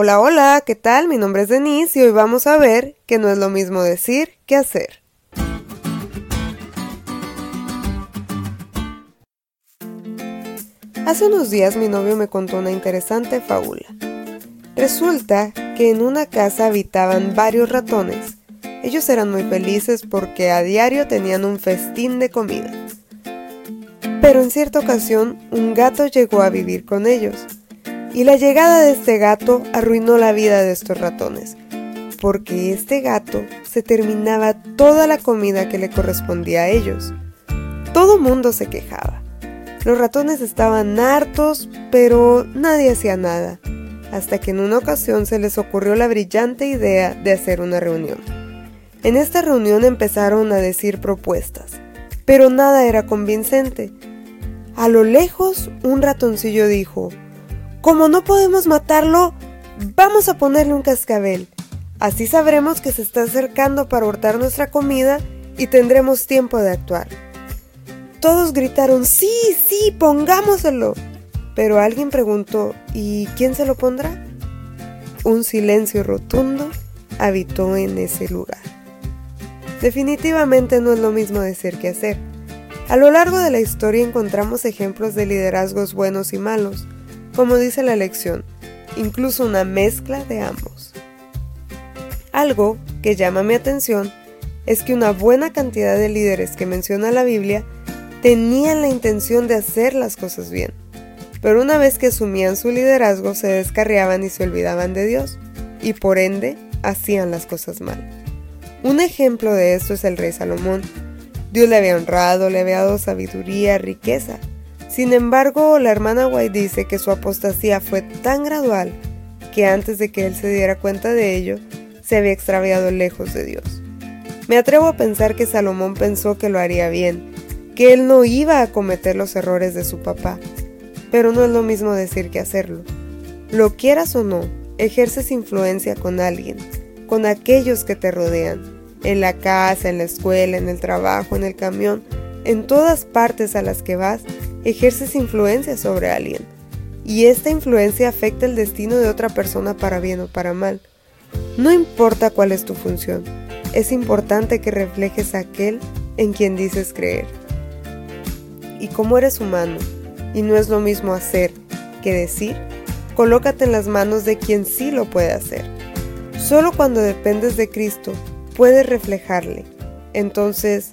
Hola, hola, ¿qué tal? Mi nombre es Denise y hoy vamos a ver que no es lo mismo decir que hacer. Hace unos días mi novio me contó una interesante fábula. Resulta que en una casa habitaban varios ratones. Ellos eran muy felices porque a diario tenían un festín de comida. Pero en cierta ocasión un gato llegó a vivir con ellos y la llegada de este gato arruinó la vida de estos ratones, porque este gato se terminaba toda la comida que le correspondía a ellos. Todo mundo se quejaba. Los ratones estaban hartos, pero nadie hacía nada, hasta que en una ocasión se les ocurrió la brillante idea de hacer una reunión. En esta reunión empezaron a decir propuestas, pero nada era convincente. A lo lejos, un ratoncillo dijo, como no podemos matarlo, vamos a ponerle un cascabel. Así sabremos que se está acercando para hurtar nuestra comida y tendremos tiempo de actuar. Todos gritaron, sí, sí, pongámoselo. Pero alguien preguntó, ¿y quién se lo pondrá? Un silencio rotundo habitó en ese lugar. Definitivamente no es lo mismo decir que hacer. A lo largo de la historia encontramos ejemplos de liderazgos buenos y malos como dice la lección, incluso una mezcla de ambos. Algo que llama mi atención es que una buena cantidad de líderes que menciona la Biblia tenían la intención de hacer las cosas bien, pero una vez que asumían su liderazgo se descarriaban y se olvidaban de Dios, y por ende hacían las cosas mal. Un ejemplo de esto es el rey Salomón. Dios le había honrado, le había dado sabiduría, riqueza, sin embargo, la hermana White dice que su apostasía fue tan gradual que antes de que él se diera cuenta de ello, se había extraviado lejos de Dios. Me atrevo a pensar que Salomón pensó que lo haría bien, que él no iba a cometer los errores de su papá, pero no es lo mismo decir que hacerlo. Lo quieras o no, ejerces influencia con alguien, con aquellos que te rodean, en la casa, en la escuela, en el trabajo, en el camión, en todas partes a las que vas, ejerces influencia sobre alguien, y esta influencia afecta el destino de otra persona para bien o para mal. No importa cuál es tu función, es importante que reflejes a aquel en quien dices creer. Y como eres humano, y no es lo mismo hacer que decir, colócate en las manos de quien sí lo puede hacer. Solo cuando dependes de Cristo puedes reflejarle. Entonces,